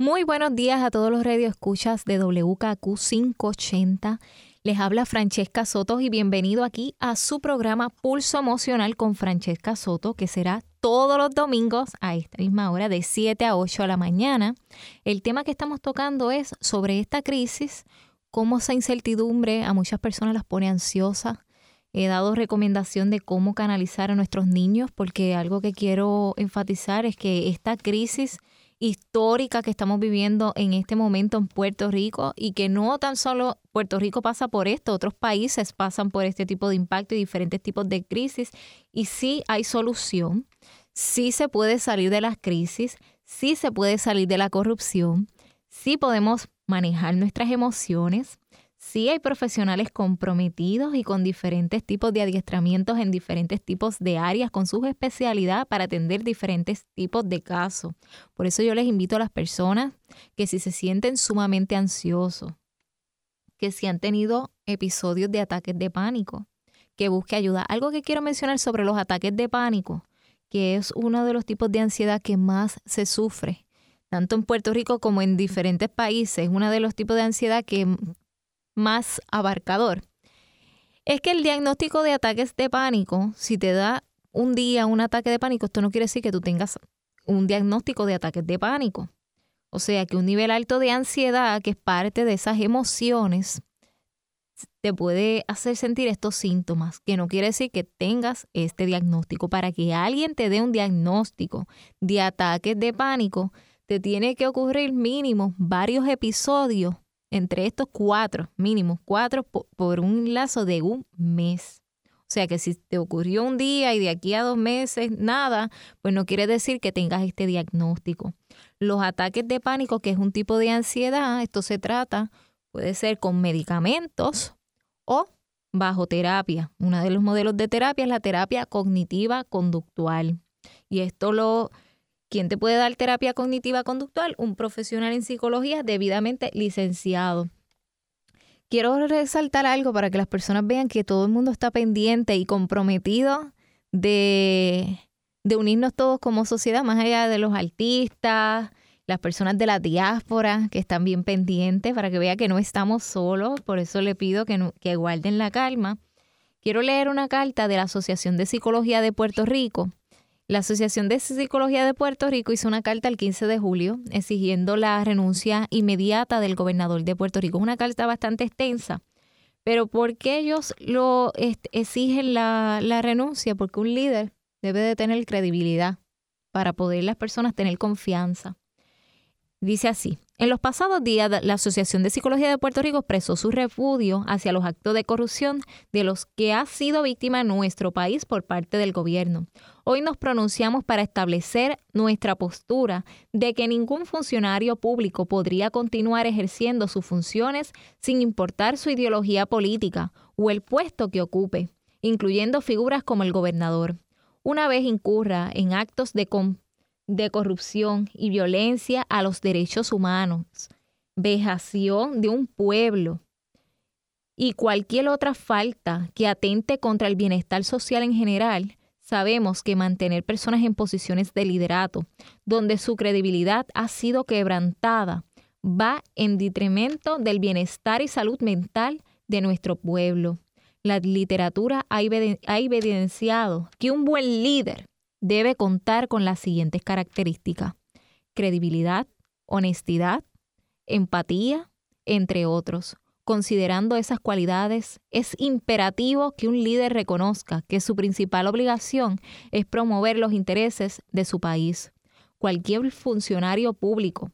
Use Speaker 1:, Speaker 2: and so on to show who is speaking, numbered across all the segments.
Speaker 1: Muy buenos días a todos los radioescuchas de WKQ 580. Les habla Francesca Soto y bienvenido aquí a su programa Pulso Emocional con Francesca Soto, que será todos los domingos a esta misma hora de 7 a 8 de la mañana. El tema que estamos tocando es sobre esta crisis, cómo esa incertidumbre a muchas personas las pone ansiosas. He dado recomendación de cómo canalizar a nuestros niños porque algo que quiero enfatizar es que esta crisis histórica que estamos viviendo en este momento en Puerto Rico y que no tan solo Puerto Rico pasa por esto, otros países pasan por este tipo de impacto y diferentes tipos de crisis y sí hay solución, sí se puede salir de las crisis, sí se puede salir de la corrupción, sí podemos manejar nuestras emociones, Sí hay profesionales comprometidos y con diferentes tipos de adiestramientos en diferentes tipos de áreas con su especialidad para atender diferentes tipos de casos. Por eso yo les invito a las personas que si se sienten sumamente ansiosos, que si han tenido episodios de ataques de pánico, que busque ayuda. Algo que quiero mencionar sobre los ataques de pánico, que es uno de los tipos de ansiedad que más se sufre tanto en Puerto Rico como en diferentes países, uno de los tipos de ansiedad que más abarcador. Es que el diagnóstico de ataques de pánico, si te da un día un ataque de pánico, esto no quiere decir que tú tengas un diagnóstico de ataques de pánico. O sea que un nivel alto de ansiedad, que es parte de esas emociones, te puede hacer sentir estos síntomas, que no quiere decir que tengas este diagnóstico. Para que alguien te dé un diagnóstico de ataques de pánico, te tiene que ocurrir mínimo varios episodios entre estos cuatro, mínimo cuatro por, un lazo de un mes. O sea que si te ocurrió un día y de aquí a dos meses nada, pues no quiere decir que tengas este diagnóstico. Los ataques de pánico, que es un tipo de ansiedad, esto se trata, puede ser con medicamentos o bajo terapia. Uno de los modelos de terapia es la terapia cognitiva conductual. Y esto lo, ¿Quién te puede dar terapia cognitiva conductual? Un profesional en psicología debidamente licenciado. Quiero resaltar algo para que las personas vean que todo el mundo está pendiente y comprometido de, unirnos todos como sociedad, más allá de los artistas, las personas de la diáspora que están bien pendientes para que vea que no estamos solos. Por eso le pido que, que guarden la calma. Quiero leer una carta de la Asociación de Psicología de Puerto Rico la Asociación de Psicología de Puerto Rico hizo una carta el 15 de julio exigiendo la renuncia inmediata del gobernador de Puerto Rico. Una carta bastante extensa. Pero ¿por qué ellos lo exigen la, la renuncia? Porque un líder debe de tener credibilidad para poder las personas tener confianza. Dice así, en los pasados días, la Asociación de Psicología de Puerto Rico expresó su repudio hacia los actos de corrupción de los que ha sido víctima nuestro país por parte del gobierno. Hoy nos pronunciamos para establecer nuestra postura de que ningún funcionario público podría continuar ejerciendo sus funciones sin importar su ideología política o el puesto que ocupe, incluyendo figuras como el gobernador. Una vez incurra en actos de de corrupción y violencia a los derechos humanos, vejación de un pueblo y cualquier otra falta que atente contra el bienestar social en general, sabemos que mantener personas en posiciones de liderato, donde su credibilidad ha sido quebrantada, va en detrimento del bienestar y salud mental de nuestro pueblo. La literatura ha evidenciado que un buen líder debe contar con las siguientes características. Credibilidad, honestidad, empatía, entre otros. Considerando esas cualidades, es imperativo que un líder reconozca que su principal obligación es promover los intereses de su país. Cualquier funcionario público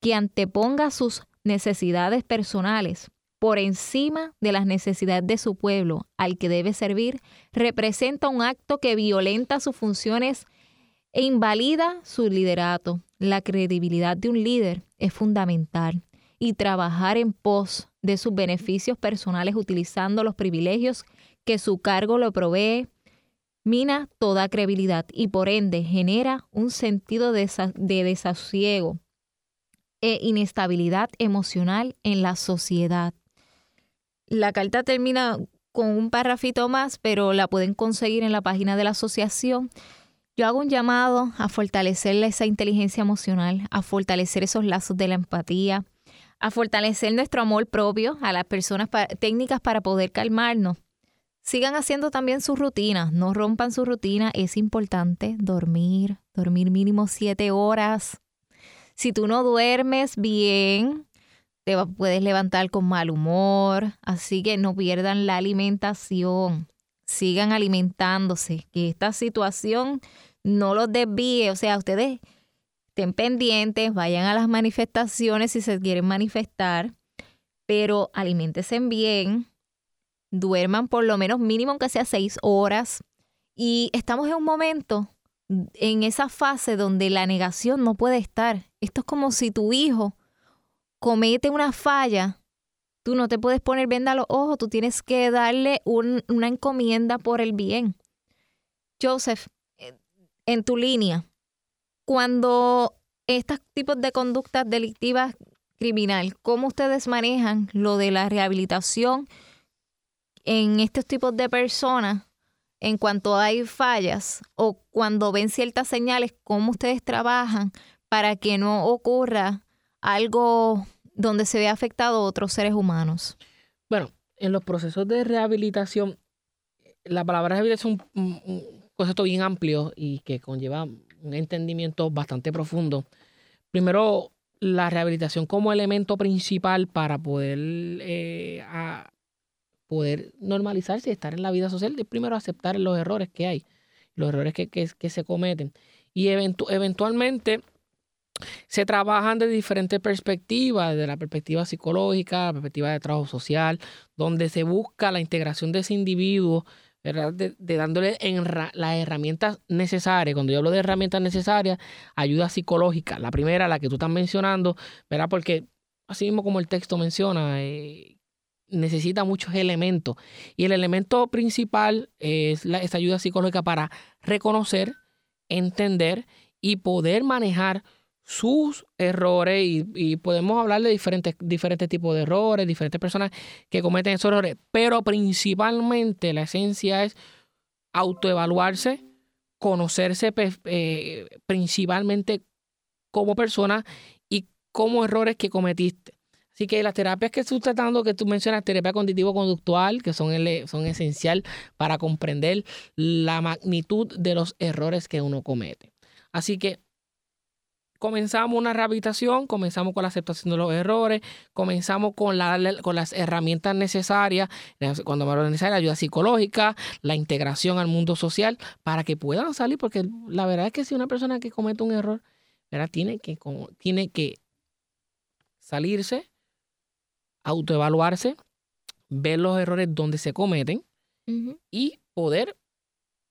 Speaker 1: que anteponga sus necesidades personales por encima de las necesidades de su pueblo al que debe servir, representa un acto que violenta sus funciones e invalida su liderato. La credibilidad de un líder es fundamental y trabajar en pos de sus beneficios personales utilizando los privilegios que su cargo lo provee, mina toda credibilidad y por ende genera un sentido de, desasiego e inestabilidad emocional en la sociedad. La carta termina con un párrafito más, pero la pueden conseguir en la página de la asociación. Yo hago un llamado a fortalecer esa inteligencia emocional, a fortalecer esos lazos de la empatía, a fortalecer nuestro amor propio a las personas, técnicas para poder calmarnos. Sigan haciendo también sus rutinas, no rompan su rutina, es importante dormir, dormir mínimo siete horas. Si tú no duermes bien, te puedes levantar con mal humor, así que no pierdan la alimentación. Sigan alimentándose, que esta situación no los desvíe, o sea, ustedes estén pendientes, vayan a las manifestaciones si se quieren manifestar, pero alimentense bien, duerman por lo menos mínimo aunque sea seis horas. Y estamos en un momento en esa fase donde la negación no puede estar. Esto es como si tu hijo comete una falla Tú no te puedes poner venda a los ojos, tú tienes que darle una encomienda por el bien. Joseph, eh, en tu línea, cuando estos tipos de conductas delictivas criminal, ¿cómo ustedes manejan lo de la rehabilitación en estos tipos de personas en cuanto hay fallas o cuando ven ciertas señales, cómo ustedes trabajan para que no ocurra algo donde se ve afectado a otros seres humanos?
Speaker 2: Bueno, en los procesos de rehabilitación, la palabra rehabilitación es un, concepto bien amplio y que conlleva un entendimiento bastante profundo. Primero, la rehabilitación como elemento principal para poder, eh, poder normalizarse y estar en la vida social, primero aceptar los errores que hay, los errores que, que, se cometen. Y eventualmente se trabajan de diferentes perspectivas, de la perspectiva psicológica, la perspectiva de trabajo social, donde se busca la integración de ese individuo, De, dándole las herramientas necesarias. Cuando yo hablo de herramientas necesarias, ayuda psicológica. La primera, la que tú estás mencionando, ¿verdad? Porque así mismo como el texto menciona, eh, necesita muchos elementos. Y el elemento principal es la, esta ayuda psicológica para reconocer, entender y poder manejar sus errores y, podemos hablar de diferentes, diferentes tipos de errores, diferentes personas que cometen esos errores, pero principalmente la esencia es autoevaluarse, conocerse eh, principalmente como persona y como errores que cometiste. Así que las terapias que tú estás dando, que tú mencionas, terapia cognitivo-conductual, que son, son esencial para comprender la magnitud de los errores que uno comete. Así que comenzamos una rehabilitación, comenzamos con la aceptación de los errores, comenzamos con, la, con las herramientas necesarias, cuando me lo la ayuda psicológica, la integración al mundo social, para que puedan salir, porque la verdad es que si una persona que comete un error, ¿verdad? Tiene, que, tiene que salirse, autoevaluarse, ver los errores donde se cometen y poder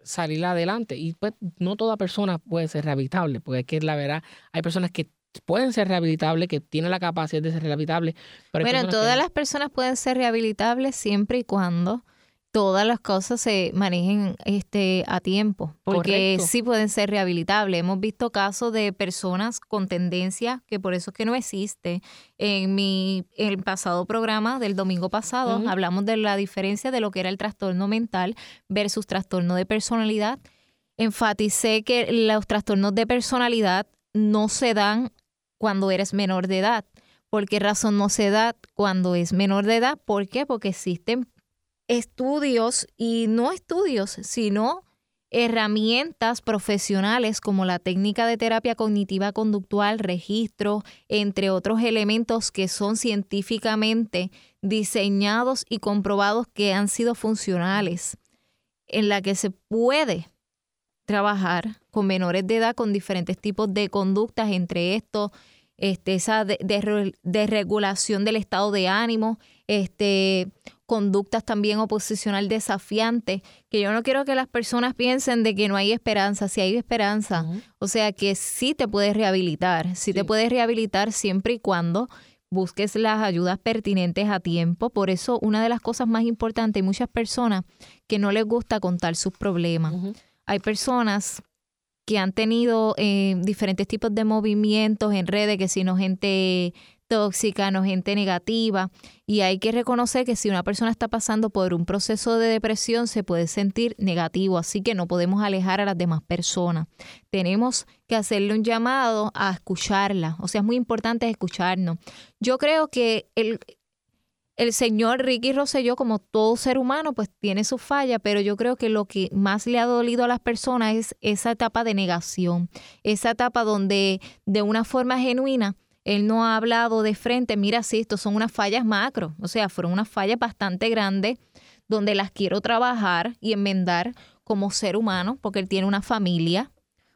Speaker 2: salir adelante. Y pues no toda persona puede ser rehabilitable, porque es que la verdad, hay personas que pueden ser rehabilitables, que tienen la capacidad de ser rehabilitables.
Speaker 1: Pero bueno, todas las personas pueden ser rehabilitables siempre y cuando todas las cosas se manejen este a tiempo, porque sí pueden ser rehabilitables. Hemos visto casos de personas con tendencia, que por eso es que no existe. En mi el pasado programa del domingo pasado hablamos de la diferencia de lo que era el trastorno mental versus trastorno de personalidad. Enfaticé que los trastornos de personalidad no se dan cuando eres menor de edad. ¿Por qué razón no se da cuando es menor de edad? ¿Por qué? Porque existen estudios y no estudios, sino herramientas profesionales como la técnica de terapia cognitiva conductual, registro, entre otros elementos que son científicamente diseñados y comprobados que han sido funcionales, en la que se puede trabajar con menores de edad con diferentes tipos de conductas, entre estos este, esa desregulación del estado de ánimo, este, conductas también oposicional desafiantes, que yo no quiero que las personas piensen de que no hay esperanza, si hay esperanza, o sea que sí te puedes rehabilitar, sí, te puedes rehabilitar siempre y cuando busques las ayudas pertinentes a tiempo. Por eso una de las cosas más importantes, hay muchas personas que no les gusta contar sus problemas. Hay personas que han tenido eh, diferentes tipos de movimientos en redes, que si no gente tóxica, no gente negativa. Y hay que reconocer que si una persona está pasando por un proceso de depresión, se puede sentir negativo, así que no podemos alejar a las demás personas. Tenemos que hacerle un llamado a escucharla, o sea, es muy importante escucharnos. Yo creo que el, el señor Ricky Rosselló, como todo ser humano, pues tiene su falla, pero yo creo que lo que más le ha dolido a las personas es esa etapa de negación, esa etapa donde de una forma genuina él no ha hablado de frente, mira, sí, esto son unas fallas macro, o sea, fueron unas fallas bastante grandes donde las quiero trabajar y enmendar como ser humano, porque él tiene una familia,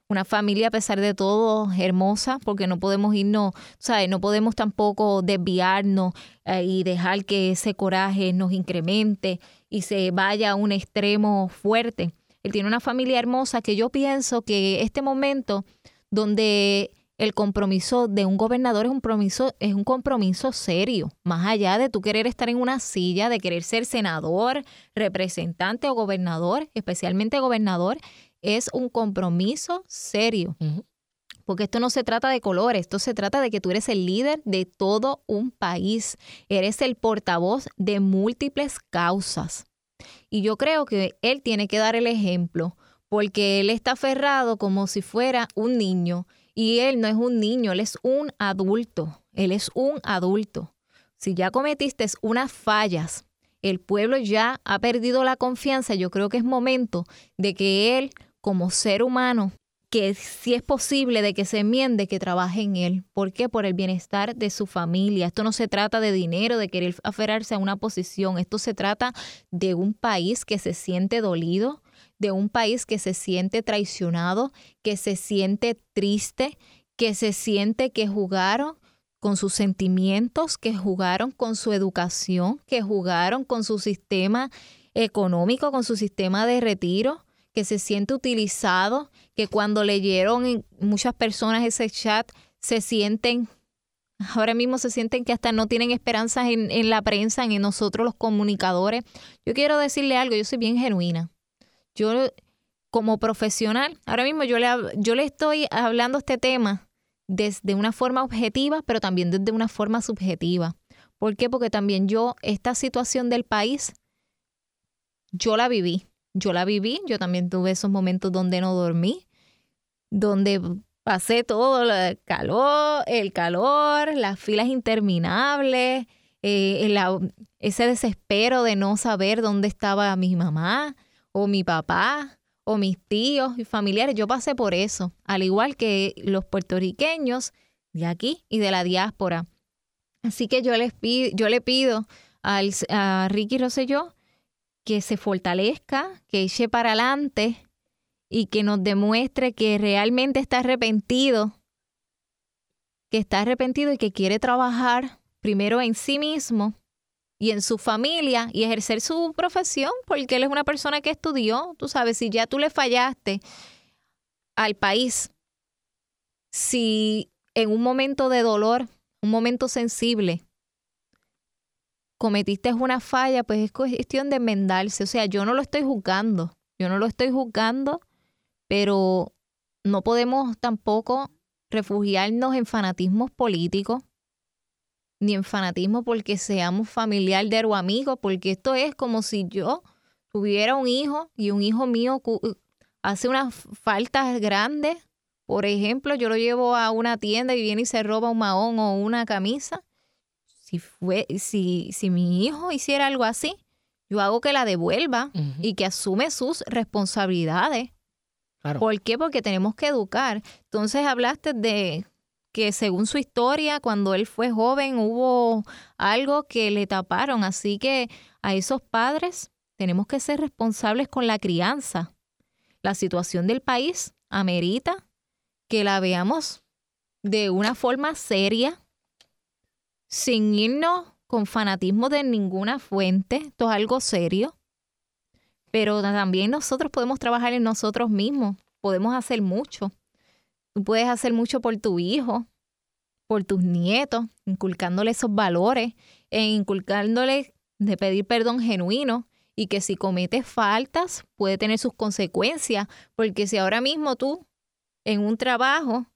Speaker 1: una familia a pesar de todo hermosa, porque no podemos irnos, ¿sabes? No podemos tampoco desviarnos eh, y dejar que ese coraje nos incremente y se vaya a un extremo fuerte. Él tiene una familia hermosa que yo pienso que este momento donde el compromiso de un gobernador es un compromiso, es un compromiso serio, más allá de tú querer estar en una silla, de querer ser senador, representante o gobernador, especialmente gobernador, es un compromiso serio. Porque esto no se trata de colores, esto se trata de que tú eres el líder de todo un país, eres el portavoz de múltiples causas. Y yo creo que él tiene que dar el ejemplo, porque él está aferrado como si fuera un niño. Y él no es un niño, él es un adulto, él es un adulto. Si ya cometiste unas fallas, el pueblo ya ha perdido la confianza, yo creo que es momento de que él como ser humano, que si es posible de que se enmiende, que trabaje en él. ¿Por qué? Por el bienestar de su familia. Esto no se trata de dinero, de querer aferrarse a una posición. Esto se trata de un país que se siente dolido, de un país que se siente traicionado, que se siente triste, que se siente que jugaron con sus sentimientos, que jugaron con su educación, que jugaron con su sistema económico, con su sistema de retiro, que se siente utilizado, que cuando leyeron muchas personas ese chat se sienten, ahora mismo se sienten que hasta no tienen esperanzas en, en la prensa, en nosotros los comunicadores. Yo quiero decirle algo, yo soy bien genuina. Yo como profesional, ahora mismo yo le, yo le estoy hablando este tema desde una forma objetiva, pero también desde una forma subjetiva. ¿Por qué? Porque también yo, esta situación del país, yo la viví yo la viví, yo también tuve esos momentos donde no dormí, donde pasé todo el calor, el calor, las filas interminables, eh, ese desespero de no saber dónde estaba mi mamá o mi papá o mis tíos y familiares. Yo pasé por eso, al igual que los puertorriqueños de aquí y de la diáspora. Así que yo les pido, yo le pido a Ricky Rosselló que se fortalezca, que eche para adelante y que nos demuestre que realmente está arrepentido, que está arrepentido y que quiere trabajar primero en sí mismo y en su familia y ejercer su profesión, porque él es una persona que estudió, tú sabes, si ya tú le fallaste al país, si en un momento de dolor, un momento sensible, cometiste una falla, pues es cuestión de enmendarse. O sea, yo no lo estoy juzgando, yo no lo estoy juzgando, pero no podemos tampoco refugiarnos en fanatismos políticos, ni en fanatismo porque seamos familiar de o amigo, porque esto es como si yo tuviera un hijo y un hijo mío hace unas faltas grandes. Por ejemplo, yo lo llevo a una tienda y viene y se roba un mahón o una camisa si, fue, si, si mi hijo hiciera algo así, yo hago que la devuelva y que asume sus responsabilidades. ¿Por qué? Porque tenemos que educar. Entonces hablaste de que según su historia, cuando él fue joven hubo algo que le taparon. Así que a esos padres tenemos que ser responsables con la crianza. La situación del país amerita que la veamos de una forma seria, sin irnos con fanatismo de ninguna fuente, esto es algo serio, pero también nosotros podemos trabajar en nosotros mismos, podemos hacer mucho. Tú puedes hacer mucho por tu hijo, por tus nietos, inculcándole esos valores, e inculcándole de pedir perdón genuino y que si cometes faltas puede tener sus consecuencias, porque si ahora mismo tú en un trabajo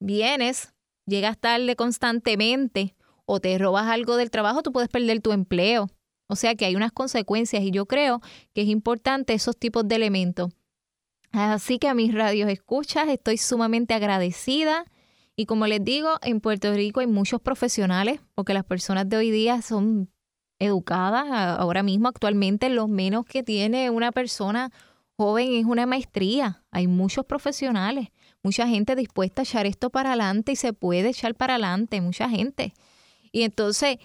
Speaker 1: vienes, llegas tarde constantemente o te robas algo del trabajo, tú puedes perder tu empleo. O sea que hay unas consecuencias y yo creo que es importante esos tipos de elementos. Así que a mis radios escuchas estoy sumamente agradecida. Y como les digo, en Puerto Rico hay muchos profesionales, porque las personas de hoy día son educadas. Ahora mismo, actualmente, lo menos que tiene una persona joven es una maestría. Hay muchos profesionales, mucha gente dispuesta a echar esto para adelante y se puede echar para adelante, mucha gente. Y entonces,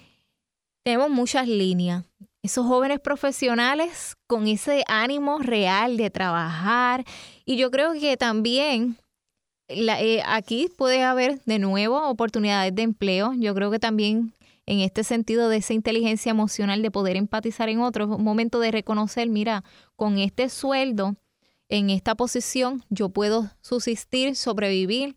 Speaker 1: tenemos muchas líneas esos jóvenes profesionales con ese ánimo real de trabajar. Y yo creo que también eh, aquí puede haber de nuevo oportunidades de empleo. Yo creo que también en este sentido de esa inteligencia emocional de poder empatizar en otros, un momento de reconocer, mira, con este sueldo, en esta posición, yo puedo subsistir, sobrevivir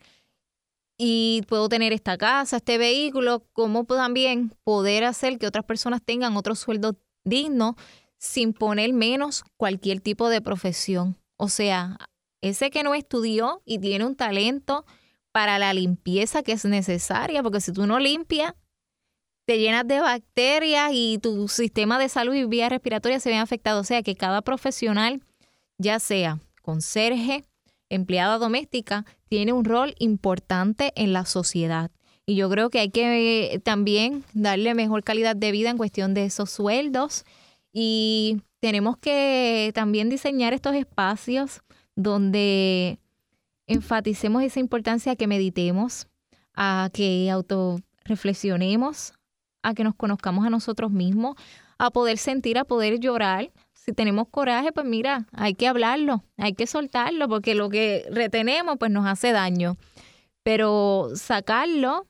Speaker 1: y puedo tener esta casa, este vehículo, como también poder hacer que otras personas tengan otros sueldos digno sin poner menos cualquier tipo de profesión. O sea, ese que no estudió y tiene un talento para la limpieza que es necesaria, porque si tú no limpias, te llenas de bacterias y tu sistema de salud y vía respiratoria se ven afectados. O sea que cada profesional, ya sea conserje, empleada doméstica, tiene un rol importante en la sociedad. Y yo creo que hay que también darle mejor calidad de vida en cuestión de esos sueldos. Y tenemos que también diseñar estos espacios donde enfaticemos esa importancia a que meditemos, a que autorreflexionemos, a que nos conozcamos a nosotros mismos, a poder sentir, a poder llorar. Si tenemos coraje, pues mira, hay que hablarlo, hay que soltarlo, porque lo que retenemos pues nos hace daño. Pero sacarlo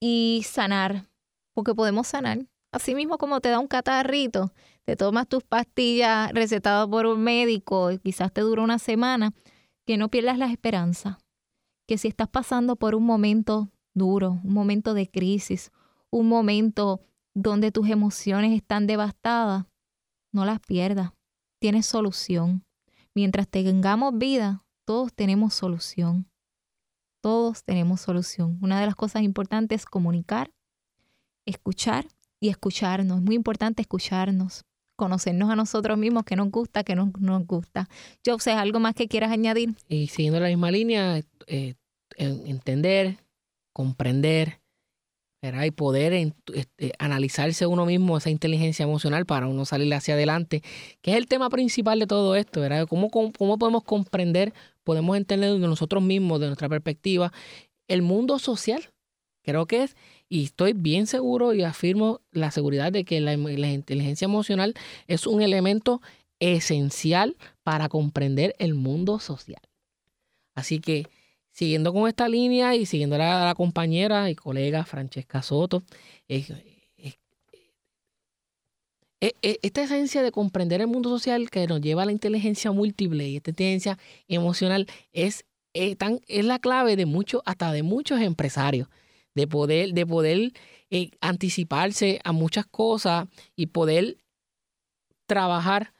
Speaker 1: y sanar, porque podemos sanar. Así mismo como te da un catarrito, te tomas tus pastillas recetadas por un médico y quizás te dura una semana, que no pierdas la esperanza. Que si estás pasando por un momento duro, un momento de crisis, un momento donde tus emociones están devastadas, no las pierdas. Tienes solución. Mientras tengamos vida, todos tenemos solución. Todos tenemos solución. Una de las cosas importantes es comunicar, escuchar y escucharnos. Es muy importante escucharnos, conocernos a nosotros mismos, qué nos gusta, qué no nos gusta. Yo sé, ¿algo más que quieras añadir?
Speaker 2: Y siguiendo la misma línea, eh, entender, comprender, y poder este, analizarse uno mismo, esa inteligencia emocional para uno salir hacia adelante, que es el tema principal de todo esto, ¿verdad? ¿Cómo, cómo podemos comprender, podemos entender de nosotros mismos, de nuestra perspectiva, el mundo social? Creo que es, y estoy bien seguro y afirmo la seguridad de que la, la inteligencia emocional es un elemento esencial para comprender el mundo social. Así que siguiendo con esta línea y siguiendo a la, compañera y colega Francesca Soto, esta esencia de comprender el mundo social que nos lleva a la inteligencia múltiple y esta inteligencia emocional es, tan, es la clave de muchos, hasta de muchos empresarios, de poder, de poder eh, anticiparse a muchas cosas y poder trabajar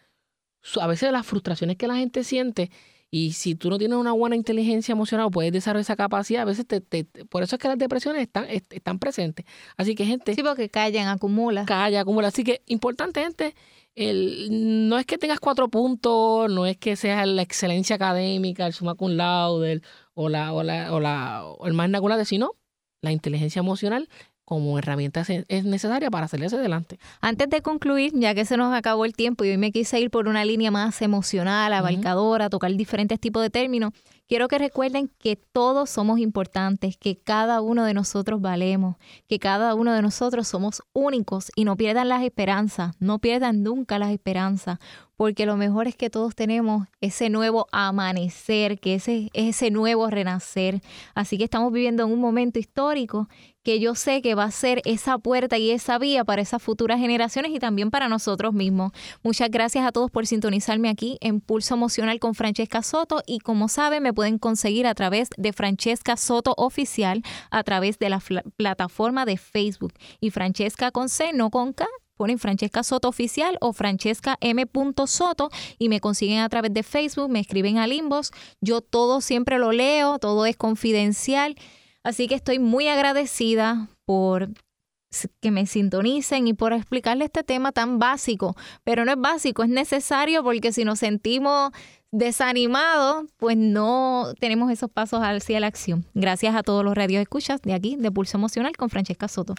Speaker 2: a veces las frustraciones que la gente siente y si tú no tienes una buena inteligencia emocional, puedes desarrollar esa capacidad. A veces, te, por eso es que las depresiones están, están presentes. Así que, gente.
Speaker 1: Sí, porque callan, acumula.
Speaker 2: Calla, acumula. Así que, importante, gente. El, no es que tengas cuatro puntos, no es que seas la excelencia académica, el summa cum laude, o, la, o, la, o, la, o el más sino la inteligencia emocional como herramienta es necesaria para salir hacia adelante.
Speaker 1: Antes de concluir, ya que se nos acabó el tiempo y hoy me quise ir por una línea más emocional, abarcadora, tocar diferentes tipos de términos, quiero que recuerden que todos somos importantes, que cada uno de nosotros valemos, que cada uno de nosotros somos únicos y no pierdan las esperanzas, no pierdan nunca las esperanzas, porque lo mejor es que todos tenemos ese nuevo amanecer, que ese es ese nuevo renacer. Así que estamos viviendo en un momento histórico que yo sé que va a ser esa puerta y esa vía para esas futuras generaciones y también para nosotros mismos. Muchas gracias a todos por sintonizarme aquí en Pulso Emocional con Francesca Soto y como saben me pueden conseguir a través de Francesca Soto Oficial a través de la plataforma de Facebook y Francesca con C, no con K ponen Francesca Soto Oficial o Francesca M. Soto y me consiguen a través de Facebook, me escriben al inbox. Yo todo siempre lo leo, todo es confidencial. Así que estoy muy agradecida por que me sintonicen y por explicarle este tema tan básico. Pero no es básico, es necesario porque si nos sentimos desanimados, pues no tenemos esos pasos hacia la acción. Gracias a todos los radios escuchas de aquí, de Pulso Emocional con Francesca Soto.